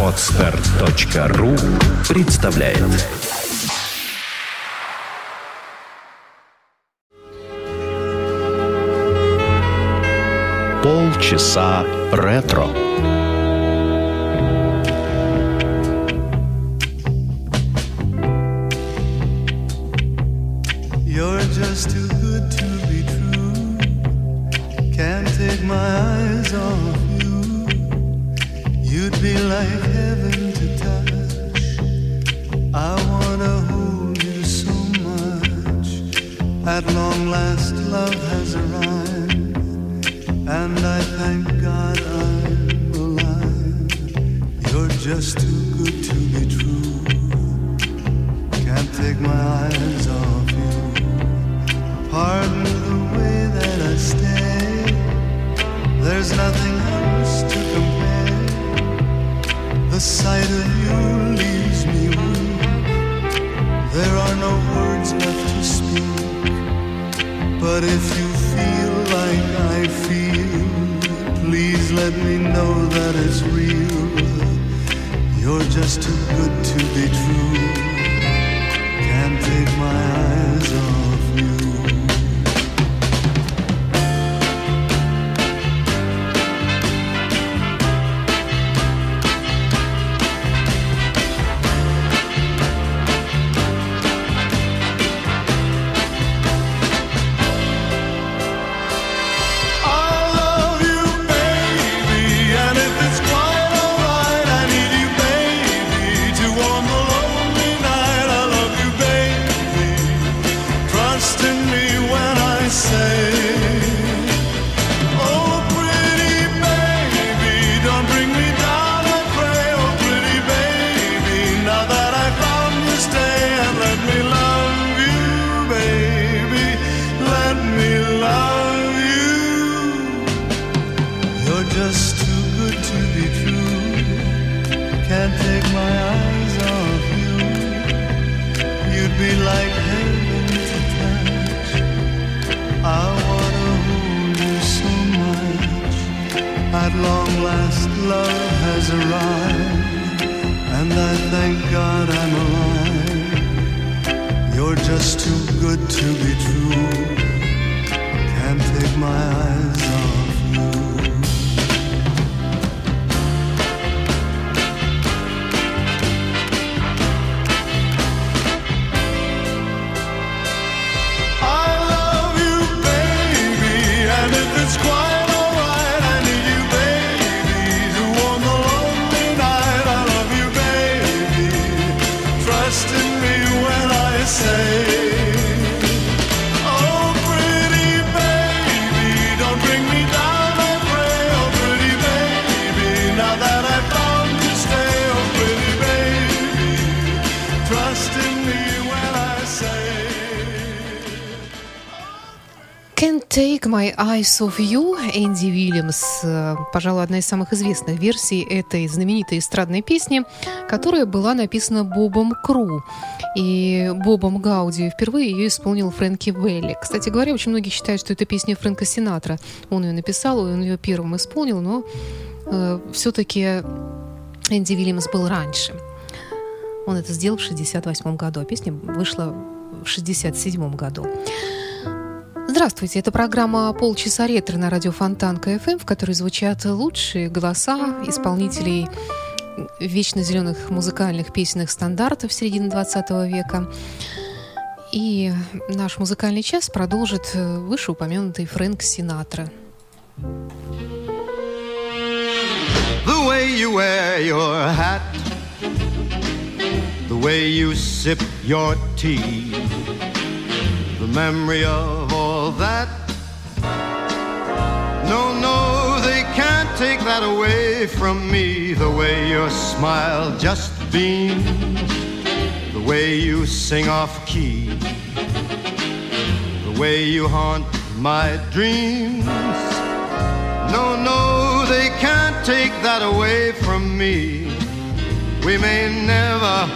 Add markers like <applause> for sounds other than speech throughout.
Отстар.ру представляет Полчаса ретро. You're just too good to be true. Can't take my eyes off you. Like heaven to touch. I wanna hold you so much. At long last, love has arrived, and I thank God I'm alive. You're just too good to be true. Can't take my eyes off you. Pardon the way that I stay. There's nothing sight of you leaves me weak. There are no words left to speak. But if you feel like I feel, please let me know that it's real. You're just too good to be true. Can't take my eyes arrived, and I thank God I'm alive. You're just too good to be true. Can't take my eyes Can't Take My Eyes Off You Энди Уильямс. Э, Пожалуй, одна из самых известных версий этой знаменитой эстрадной песни, которая была написана Бобом Кру и Бобом Гауди. Впервые ее исполнил Фрэнки Велли. Кстати говоря, очень многие считают, что это песня Фрэнка Синатра. Он ее написал, он ее первым исполнил, но э, все-таки Энди Уильямс был раньше. Он это сделал в 68 году, а песня вышла в 67 году. Здравствуйте, это программа «Полчаса ретро» на радио Фонтан КФМ, в которой звучат лучшие голоса исполнителей вечно зеленых музыкальных песенных стандартов середины 20 века. И наш музыкальный час продолжит э, вышеупомянутый Фрэнк Синатра. The way you wear your hat, the way you sip your tea, the memory of all that. No, no, they can't take that away from me. The way your smile just beams, the way you sing off key, the way you haunt my dreams. No, no, they can't take that away from me. We may never,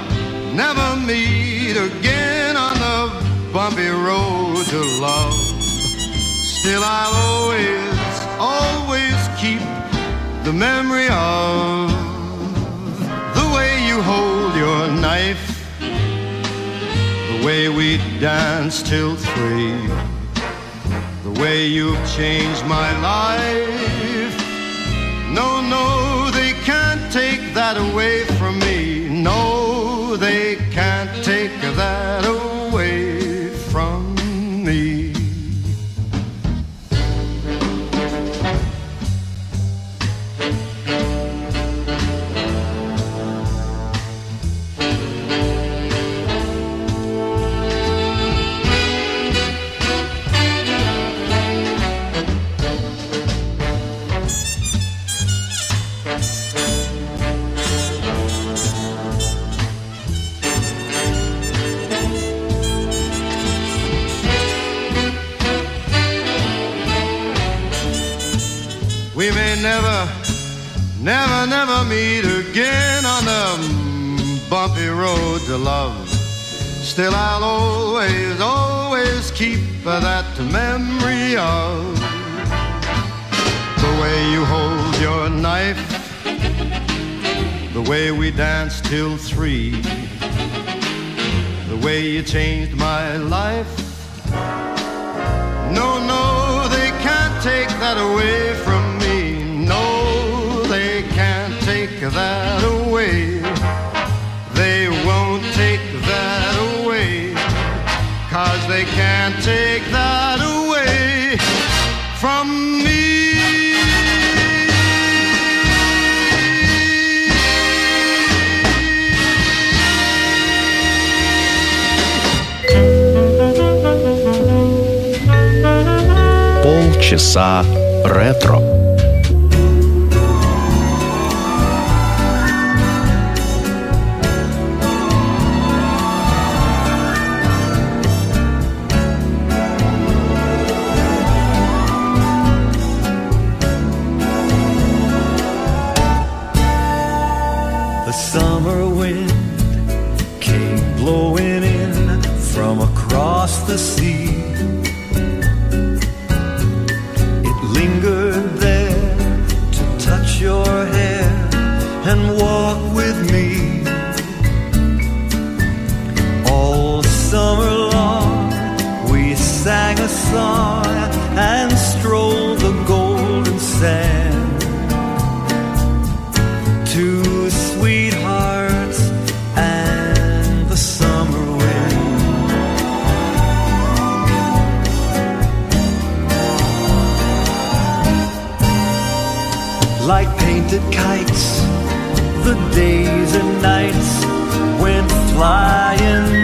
never meet again on the bumpy road to love. Still, I'll always, always keep the memory of the way you hold your knife, the way we dance till three, the way you've changed my life. No, no, they can't take that away from me. No, they can't take that away never, never, never meet again on the bumpy road to love. Still, I'll always, always keep that memory of the way you hold your knife, the way we danced till three, the way you changed my life. No, no, they can't take that away часа ретро. And stroll the golden sand. Two sweethearts and the summer wind. Like painted kites, the days and nights went flying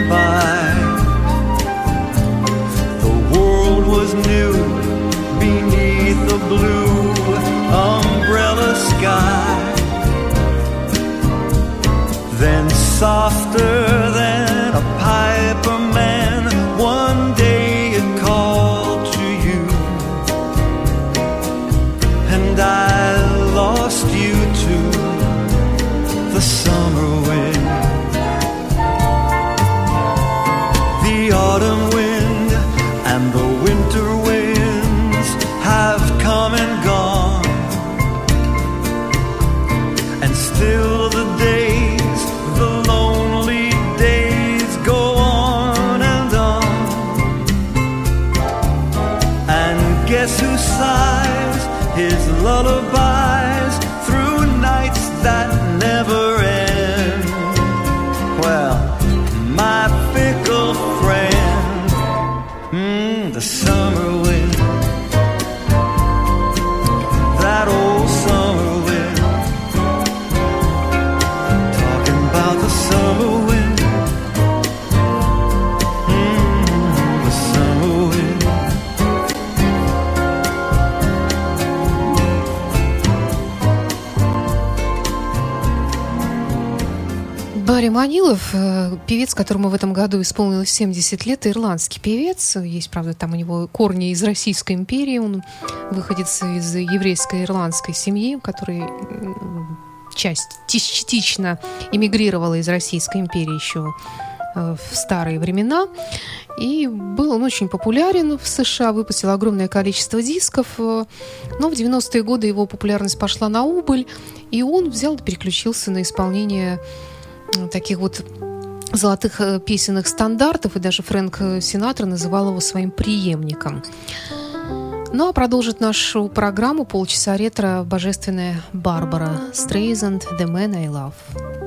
softer Манилов, э, певец, которому в этом году исполнилось 70 лет, ирландский певец. Есть, правда, там у него корни из Российской империи. Он выходец из еврейской ирландской семьи, который часть частично эмигрировала из Российской империи еще в старые времена. И был он очень популярен в США, выпустил огромное количество дисков, но в 90-е годы его популярность пошла на убыль, и он взял и переключился на исполнение таких вот золотых песенных стандартов, и даже Фрэнк Синатра называл его своим преемником. Ну а продолжит нашу программу полчаса ретро божественная Барбара Стрейзанд «The Man I Love».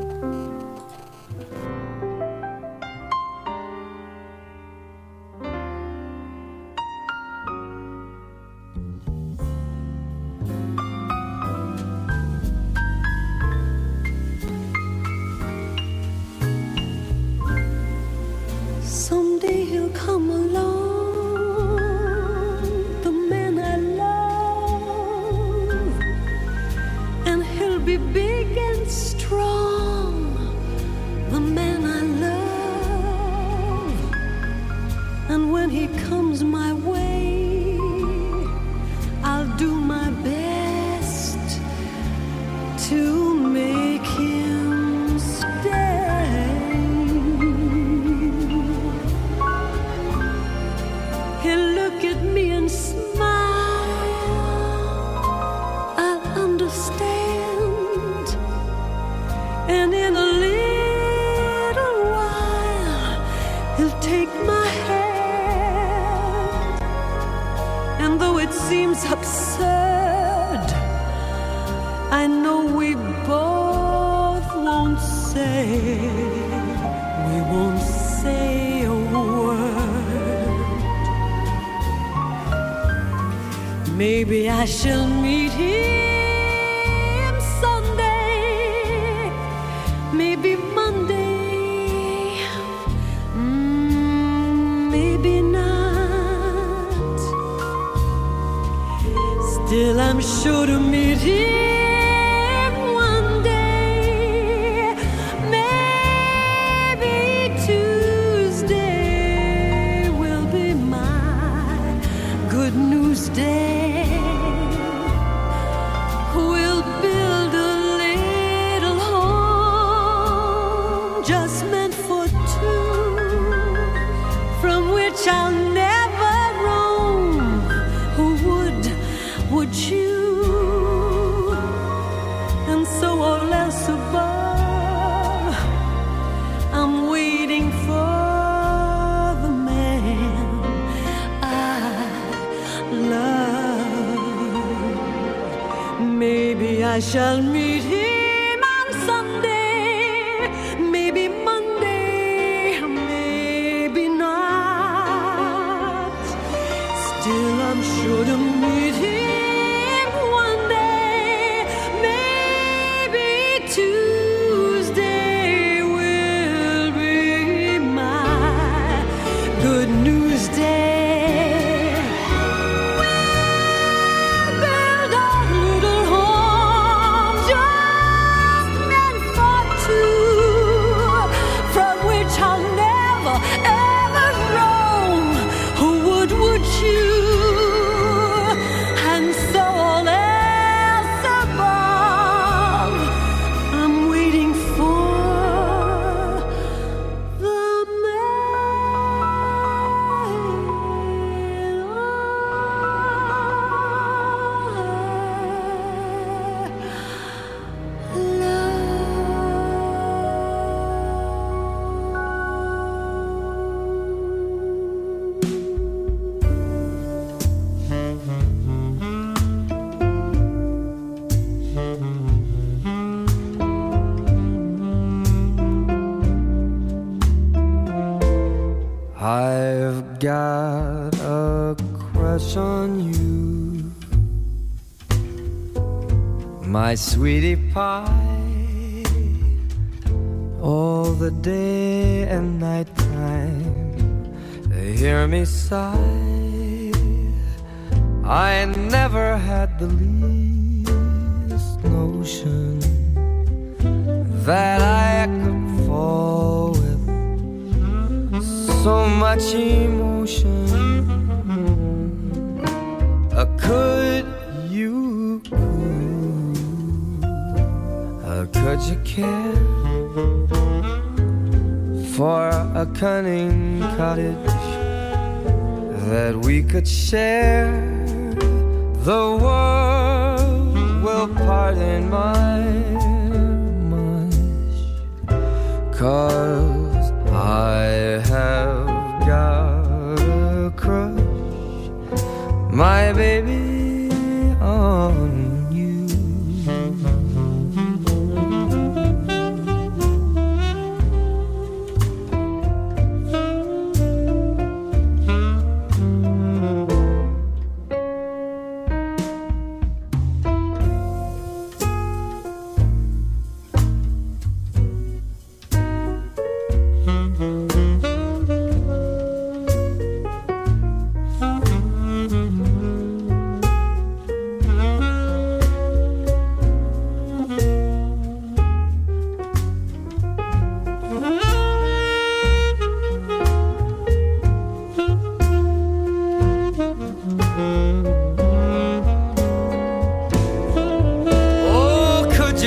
Uçurum bir I shall meet him. Sweetie pie all the day and night time. They Hear me sigh. I never had the least notion that I could fall with so much emotion. Uh, could could you care for a cunning cottage that we could share. The world will pardon my mush, cause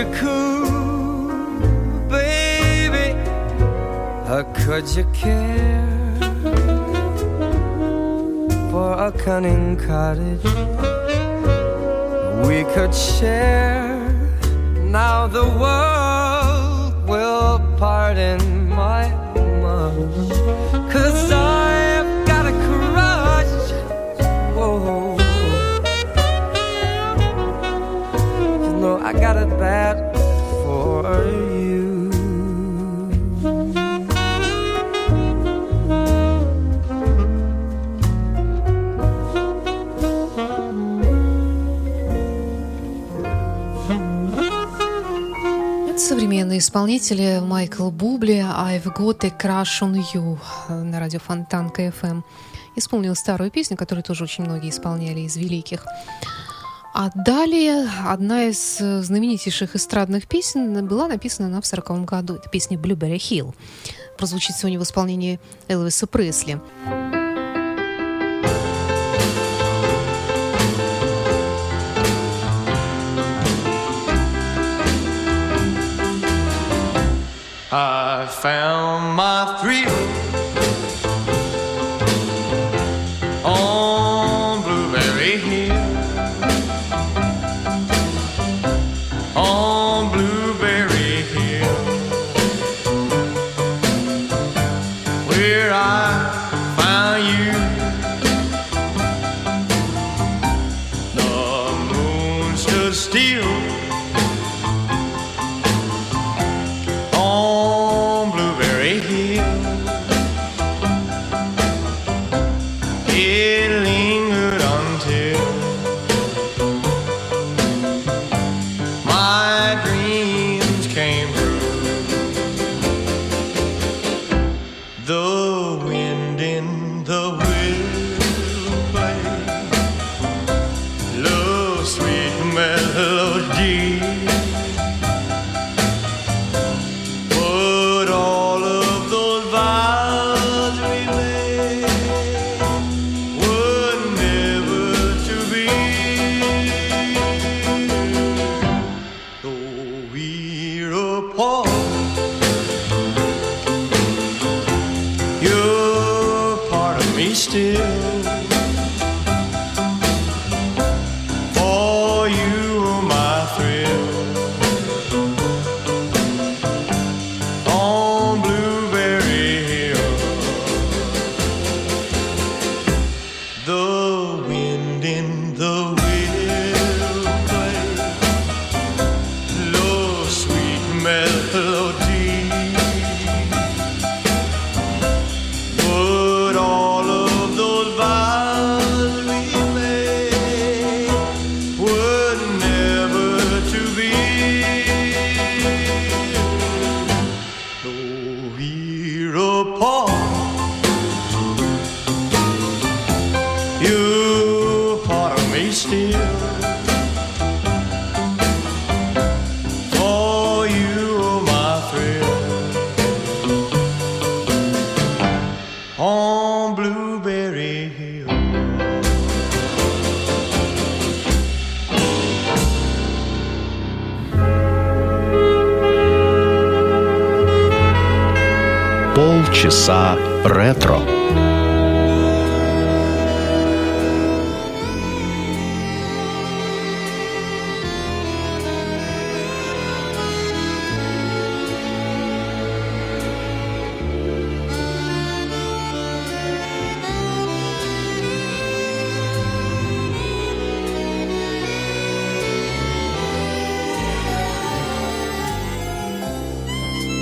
you coo, baby? Or could you care for a cunning cottage we could share? Now the world will pardon my much, cause I've современные исполнители Майкл Бубли «I've got a crush on you» на радио Фонтанка FM. Исполнил старую песню, которую тоже очень многие исполняли из великих. А далее одна из знаменитейших эстрадных песен была написана она в 40 году. Это песня «Blueberry Hill». Прозвучит сегодня в исполнении Элвиса Пресли. Found my thrill on you're part of me still. We're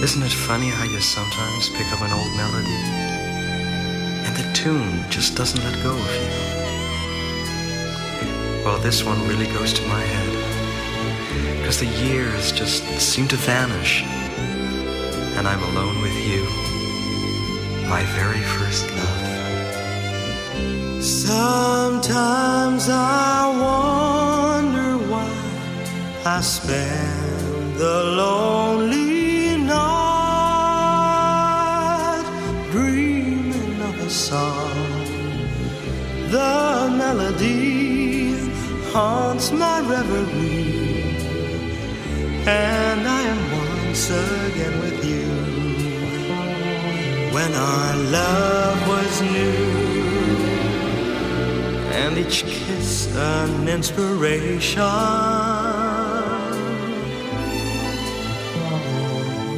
Isn't it funny how you sometimes pick up an old melody and the tune just doesn't let go of you? Well, this one really goes to my head because the years just seem to vanish and I'm alone with you, my very first love. Sometimes I wonder why I spend the lonely melody haunts my reverie, and I am once again with you. When our love was new and each kiss an inspiration.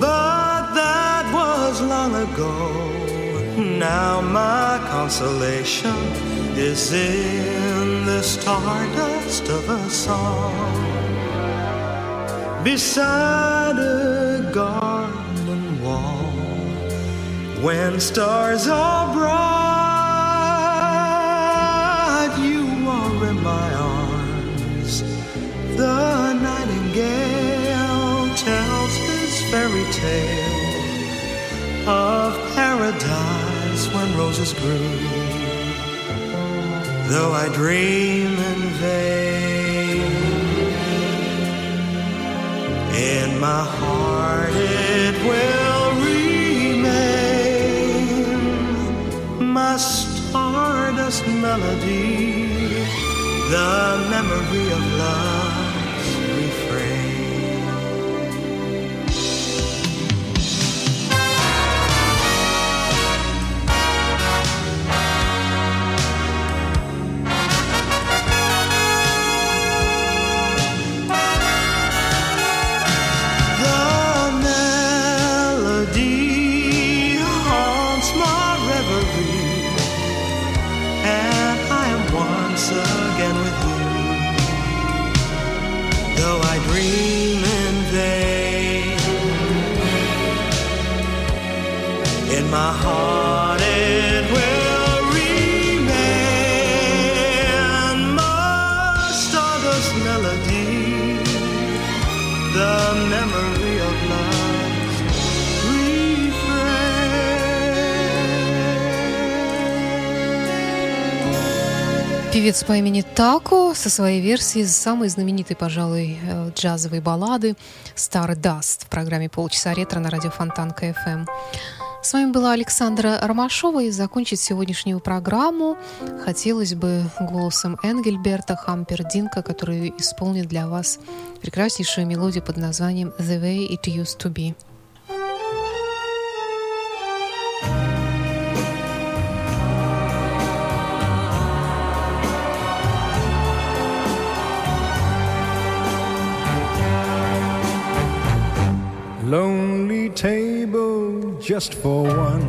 But that was long ago. Now my consolation is in the stardust of a song beside a garden wall when stars are bright, you are in my arms. The nightingale tells his fairy tale of paradise when roses grew. Though I dream in vain, in my heart it will remain. My stardust melody, the memory of love's dream in vain, in my heart Певец по имени Тако со своей версией самой знаменитой, пожалуй, э, джазовой баллады «Star Dust» в программе «Полчаса ретро» на радио Фонтан КФМ. С вами была Александра Ромашова, и закончить сегодняшнюю программу хотелось бы голосом Энгельберта Хампердинка, который исполнит для вас прекраснейшую мелодию под названием «The Way It Used to Be». Lonely table just for one.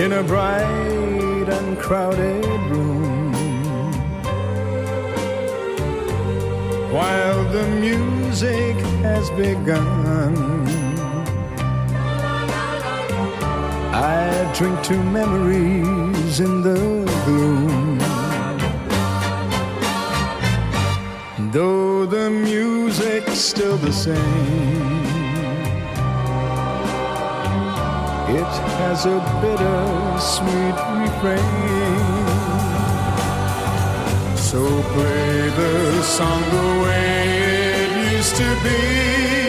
In a bright and crowded room. While the music has begun. I drink to memories in the gloom. Though the music's still the same, it has a bitter sweet refrain. So play the song the way it used to be.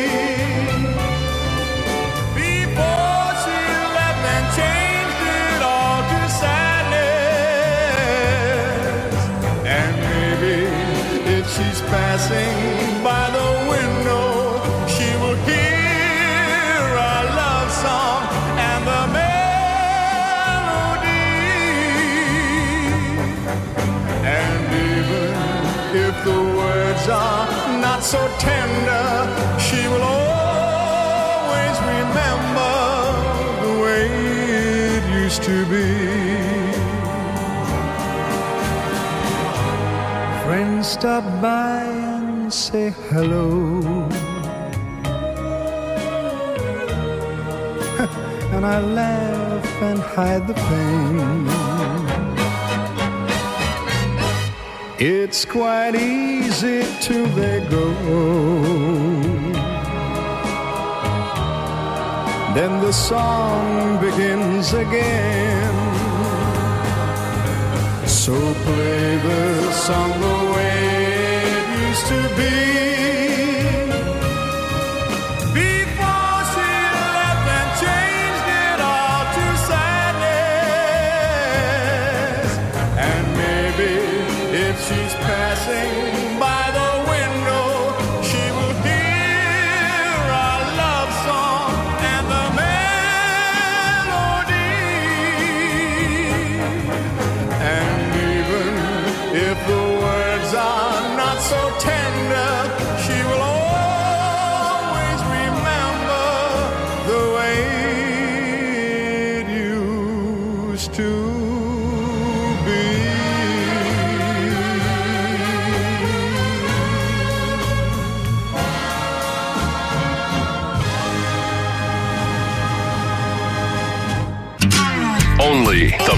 passing by the window. She will hear our love song and the melody. And even if the words are not so tender, she will always remember the way it used to be. Friends stop by and say hello. <laughs> and I laugh and hide the pain. It's quite easy till they go. Then the song begins again. So play the song to be.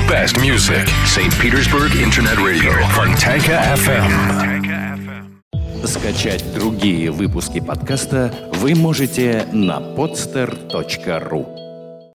Best music. St. Petersburg Internet Radio. Fontanka FM. Скачать другие выпуски подкаста вы можете на podster.ru